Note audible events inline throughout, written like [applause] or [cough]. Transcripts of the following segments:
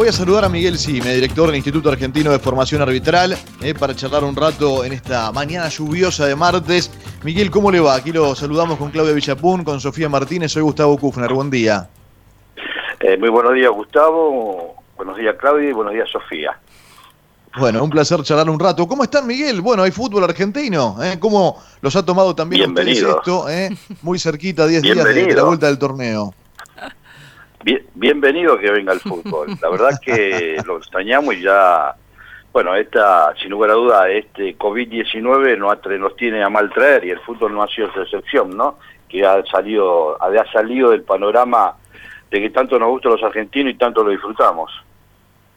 voy a saludar a Miguel Sime, director del Instituto Argentino de Formación Arbitral, eh, para charlar un rato en esta mañana lluviosa de martes. Miguel, ¿cómo le va? Aquí lo saludamos con Claudia Villapún, con Sofía Martínez, soy Gustavo Kufner. Buen día. Eh, muy buenos días, Gustavo. Buenos días, Claudia, y buenos días, Sofía. Bueno, un placer charlar un rato. ¿Cómo están, Miguel? Bueno, hay fútbol argentino. ¿eh? ¿Cómo los ha tomado también ustedes esto? Eh? Muy cerquita, 10 días de, la vuelta del torneo. Bienvenido que venga el fútbol. La verdad que [laughs] lo extrañamos y ya, bueno, esta, sin lugar a duda, este COVID-19 nos, tiene a mal traer y el fútbol no ha sido esa excepción, ¿no? Que ha salido, ha salido del panorama de que tanto nos gusta a los argentinos y tanto lo disfrutamos.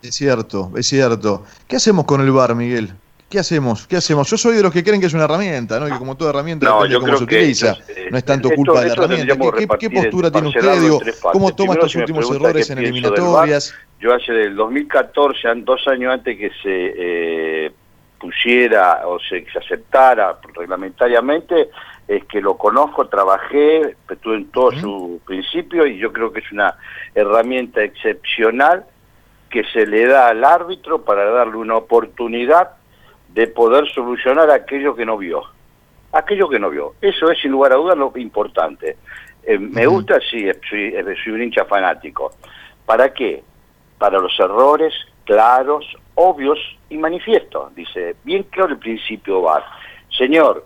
Es cierto, es cierto. ¿Qué hacemos con el bar, Miguel? ¿Qué hacemos? ¿Qué hacemos? Yo soy de los que creen que es una herramienta, ¿no? Y como toda herramienta no, cómo se utiliza. no es tanto culpa de la herramienta. ¿Qué, postura tiene usted? ¿Cómo toma estos últimos errores en eliminatorias? yo hace del 2014, dos años antes que se eh, pusiera o se, se, aceptara reglamentariamente, es que lo conozco, trabajé, estuve en todo su principio y yo creo que es una herramienta excepcional que se le da al árbitro para darle una oportunidad de poder solucionar aquello que no vio. Aquello que no vio. Eso es sin lugar a dudas lo importante. Eh, me gusta, sí, soy, soy, un hincha fanático. ¿Para qué? Para los errores claros, obvios y manifiestos. Dice, bien claro el principio va. Señor,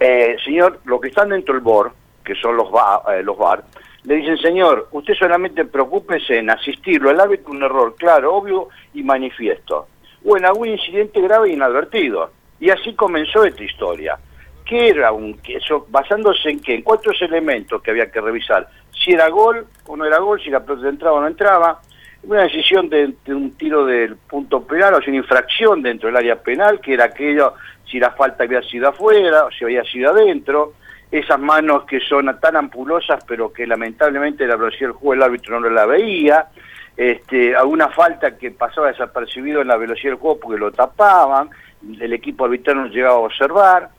eh, señor, lo que están dentro del BOR, que son los, bar, eh, los VAR, le dicen, señor, usted solamente preocúpese en asistirlo al árbitro un error claro, obvio y manifiesto, o en algún incidente grave e inadvertido. Y así comenzó esta historia. ¿Qué era un eso basándose en qué? En cuatro elementos que había que revisar. Si era gol o no era gol, si la pelota entraba o no entraba, una decisión de, un tiro del punto penal o si una infracción dentro del área penal, que era aquello si la falta había sido afuera o si había sido adentro, esas manos que son tan ampulosas pero que lamentablemente la velocidad del juego el árbitro no la veía, este, alguna falta que pasaba desapercibido en la velocidad del juego porque lo tapaban, el equipo arbitral no llegaba a observar,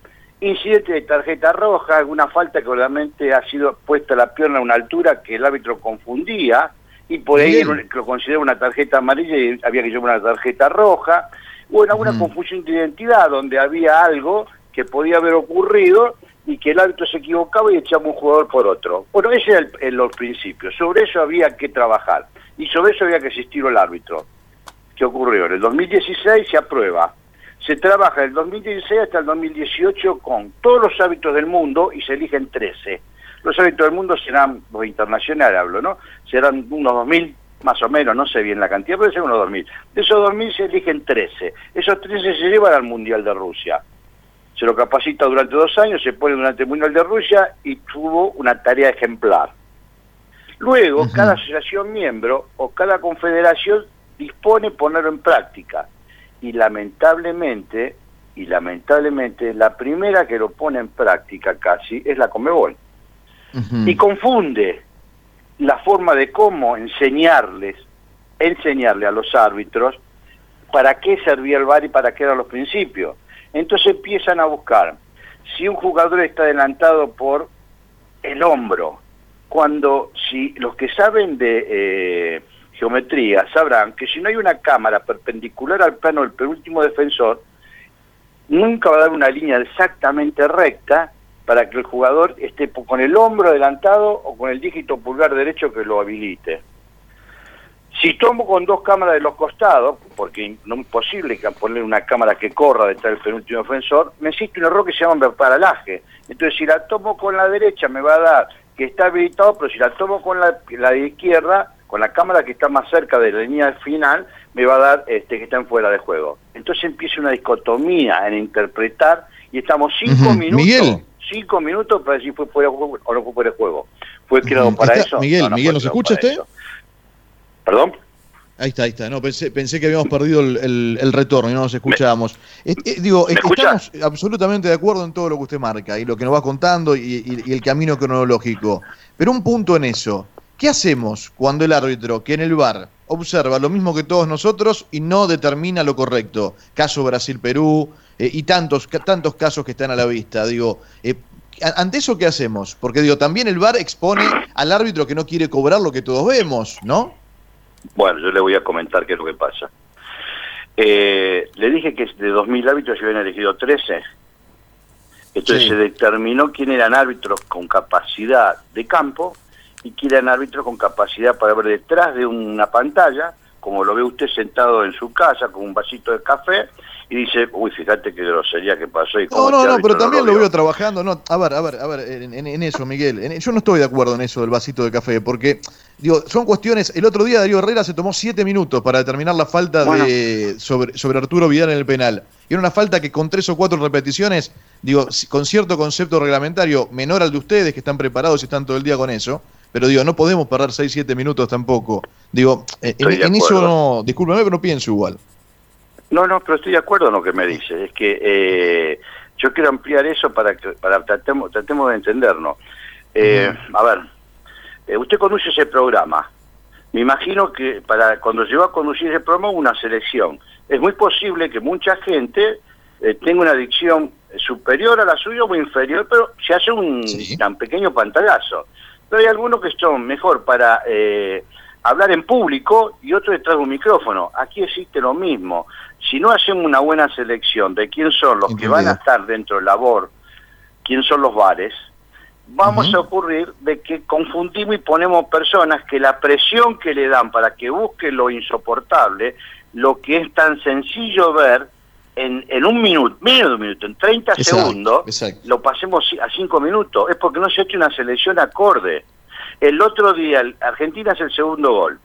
incidente de tarjeta roja, alguna falta que obviamente ha sido puesta la pierna a una altura que el árbitro confundía y por ahí lo considera una tarjeta amarilla y había que llevar una tarjeta roja, o en alguna confusión de identidad donde había algo que podía haber ocurrido y que el árbitro se equivocaba y echaba un jugador por otro. Bueno, ese era el, los principios. Sobre eso había que trabajar y sobre eso había que asistir el árbitro. ¿Qué ocurrió? En el 2016 se aprueba. Se trabaja del 2016 hasta el 2018 con todos los árbitros del mundo y se eligen 13. Los árbitros del mundo serán, los internacionales hablo, ¿no? Serán unos 2.000 más o menos, no sé bien la cantidad, pero ser unos 2.000. De esos 2.000 se eligen 13. Esos 13 se llevan al Mundial de Rusia se lo capacita durante dos años, se pone durante el Mundial de Rusia y tuvo una tarea ejemplar. Luego, cada asociación miembro o cada confederación dispone ponerlo en práctica. Y lamentablemente, y lamentablemente, la primera que lo pone en práctica casi es la Comebol. Y confunde la forma de cómo enseñarles, enseñarle a los árbitros para qué servía el VAR y para qué eran los principios. Entonces empiezan a buscar si un jugador está adelantado por el hombro, cuando si los que saben de eh, geometría sabrán que si no hay una cámara perpendicular al plano del penúltimo defensor, nunca va a dar una línea exactamente recta para que el jugador esté con el hombro adelantado o con el dígito pulgar derecho que lo habilite. Si tomo con dos cámaras de los costados, porque no es posible poner una cámara que corra detrás del penúltimo defensor, me existe un error que se llama paralaje. Entonces, si la tomo con la derecha, me va a dar que está habilitado, pero si la tomo con la, la de izquierda, con la cámara que está más cerca de la línea final, me va a dar este, que está en fuera de juego. Entonces empieza una dicotomía en interpretar y estamos cinco minutos. Cinco minutos para decir fue fuera de juego o no fue fuera de juego. ¿Fue creado para eso? Miguel, Miguel, ¿nos escucha usted? ¿Perdón? Ahí está, ahí está. No, pensé, pensé que habíamos perdido el, retorno y no nos escuchábamos. Eh, digo, estamos absolutamente de acuerdo en todo lo que usted marca y lo que nos va contando y, el camino cronológico. Pero un punto en eso. ¿Qué hacemos cuando el árbitro, que en el bar observa lo mismo que todos nosotros y no determina lo correcto? Caso Brasil-Perú eh, y tantos, tantos casos que están a la vista. Digo, eh, ante eso, ¿qué hacemos? Porque digo, también el bar expone al árbitro que no quiere cobrar lo que todos vemos, ¿no? Bueno, yo le voy a comentar qué es lo que pasa. Eh, le dije que de 2.000 árbitros se habían elegido 13. Entonces se determinó quién eran árbitros con capacidad de campo y quién eran árbitros con capacidad para ver detrás de una pantalla, como lo ve usted sentado en su casa con un vasito de café, y dice, uy, fíjate qué grosería que pasó. Y no, no, no, pero también lo, veo trabajando. No, a ver, a ver, a ver, en, eso, Miguel. yo no estoy de acuerdo en eso del vasito de café, porque, digo, son cuestiones. El otro día Darío Herrera se tomó siete minutos para determinar la falta de sobre, sobre Arturo Vidal en el penal. Y era una falta que con tres o cuatro repeticiones, digo, con cierto concepto reglamentario menor al de ustedes, que están preparados y están todo el día con eso. Pero digo, no podemos perder seis, siete minutos tampoco. Digo, en, eso no, discúlpame, pero no pienso igual. No, no, pero estoy de acuerdo en lo que me dice. Es que eh, yo quiero ampliar eso para que para tratemos, tratemos de entendernos. Eh, A ver, eh, usted conduce ese programa. Me imagino que para cuando llegó a conducir ese programa una selección. Es muy posible que mucha gente eh, tenga una adicción superior a la suya o inferior, pero se hace un tan pequeño pantallazo. Pero hay algunos que son mejor para hablar en público y otros detrás de un micrófono. Aquí existe lo mismo. Si no hacemos una buena selección de quién son los que van a estar dentro del labor, quién son los bares, vamos a ocurrir de que confundimos y ponemos personas que la presión que le dan para que busque lo insoportable, lo que es tan sencillo ver en, en un minuto, menos de un minuto, en 30 segundos, lo pasemos a 5 minutos. Es porque no se ha hecho una selección acorde. El otro día, Argentina es el segundo gol.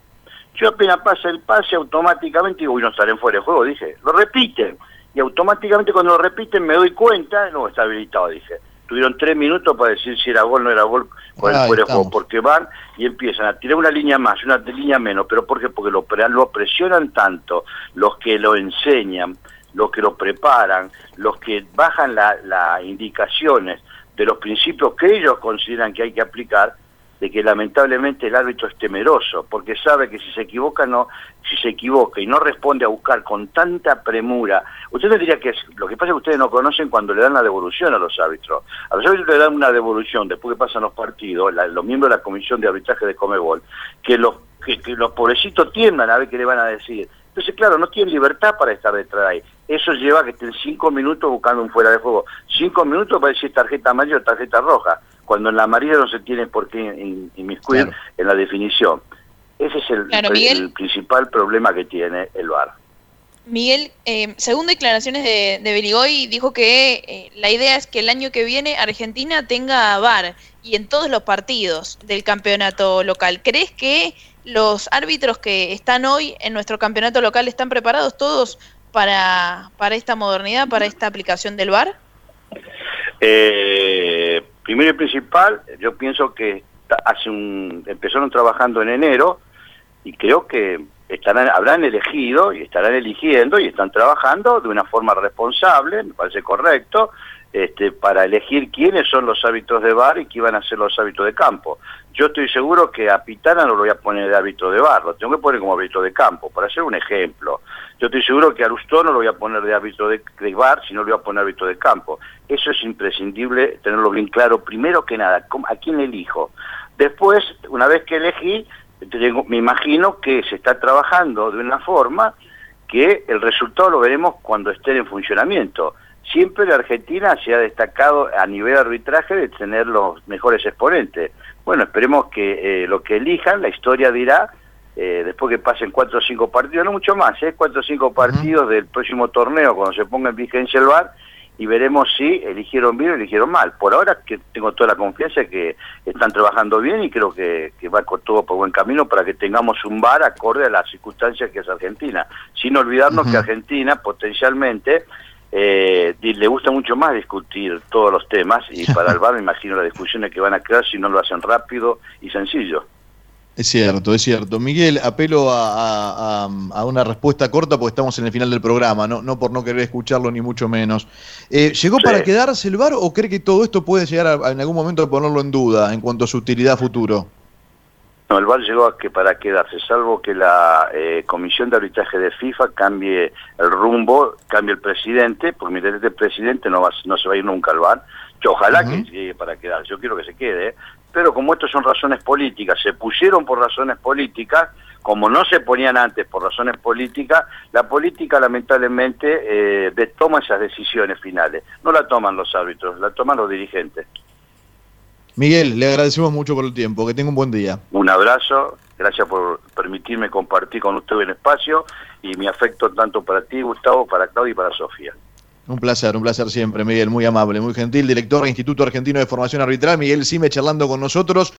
Yo apenas pasa el pase, automáticamente digo, uy, no estaré fuera de juego, dije. Lo repiten. Y automáticamente cuando lo repiten me doy cuenta, no, está habilitado, dije. Tuvieron tres minutos para decir si era gol o no era gol con el fuera de juego, porque van y empiezan a tirar una línea más, una línea menos. ¿Pero por qué? Porque lo, lo presionan tanto los que lo enseñan, los que lo preparan, los que bajan las indicaciones de los principios que ellos consideran que hay que aplicar, de que lamentablemente el árbitro es temeroso, porque sabe que si se equivoca no, si se equivoca y no responde a buscar con tanta premura, usted diría que lo que pasa es que ustedes no conocen cuando le dan la devolución a los árbitros. A los árbitros le dan una devolución después que pasan los partidos, los miembros de la comisión de arbitraje de Comebol, que los que, los pobrecitos tiendan a ver qué le van a decir. Entonces, claro, no tienen libertad para estar detrás de ahí. Eso lleva a que estén cinco minutos buscando un fuera de juego. Cinco minutos para decir tarjeta amarilla o tarjeta roja cuando en la amarilla no se tiene por qué inmiscuir en la definición. Ese es el, principal problema que tiene el VAR. Miguel, eh, según declaraciones de, de Beligoy, dijo que eh, la idea es que el año que viene Argentina tenga VAR y en todos los partidos del campeonato local. ¿Crees que los árbitros que están hoy en nuestro campeonato local están preparados todos para, para esta modernidad, para esta aplicación del VAR? Eh, primero y principal, yo pienso que hace un, empezaron trabajando en enero y creo que estarán, habrán elegido y estarán eligiendo y están trabajando de una forma responsable, me parece correcto, este, para elegir quiénes son los hábitos de bar y quién van a ser los hábitos de campo. Yo estoy seguro que a Pitana no lo voy a poner de hábito de bar, lo tengo que poner como hábito de campo, para hacer un ejemplo. Yo estoy seguro que a no lo voy a poner de hábito de, bar, sino lo voy a poner de hábito de campo. Eso es imprescindible tenerlo bien claro, primero que nada, ¿a quién elijo? Después, una vez que elegí, me imagino que se está trabajando de una forma que el resultado lo veremos cuando estén en funcionamiento siempre la Argentina se ha destacado a nivel de arbitraje de tener los mejores exponentes. Bueno, esperemos que eh, lo que elijan, la historia dirá, eh, después que pasen cuatro o cinco partidos, no mucho más, ¿eh? cuatro o cinco partidos del próximo torneo cuando se ponga en vigencia el VAR y veremos si eligieron bien o eligieron mal. Por ahora que tengo toda la confianza que están trabajando bien y creo que, va con todo por buen camino para que tengamos un VAR acorde a las circunstancias que es Argentina. Sin olvidarnos que Argentina potencialmente eh, le gusta mucho más discutir todos los temas y [laughs] para el bar me imagino las discusiones que van a crear si no lo hacen rápido y sencillo. Es cierto, es cierto. Miguel, apelo a, una respuesta corta porque estamos en el final del programa, no, no por no querer escucharlo ni mucho menos. Eh, ¿Llegó para quedarse el bar o cree que todo esto puede llegar en algún momento a ponerlo en duda en cuanto a su utilidad futuro? No, el VAR llegó a que para quedarse, salvo que la eh, Comisión de Arbitraje de FIFA cambie el rumbo, cambie el presidente, porque mientras este presidente no, va, no se va a ir nunca al VAR. Ojalá que llegue para quedar, yo quiero que se quede, pero como estos son razones políticas, se pusieron por razones políticas, como no se ponían antes por razones políticas, la política lamentablemente eh, toma esas decisiones finales. No la toman los árbitros, la toman los dirigentes. Miguel, le agradecemos mucho por el tiempo, que tenga un buen día. Un abrazo, gracias por permitirme compartir con usted el espacio y mi afecto tanto para ti, Gustavo, para Claudia y para Sofía. Un placer, un placer siempre, Miguel, muy amable, muy gentil, director del Instituto Argentino de Formación Arbitral, Miguel Sime charlando con nosotros.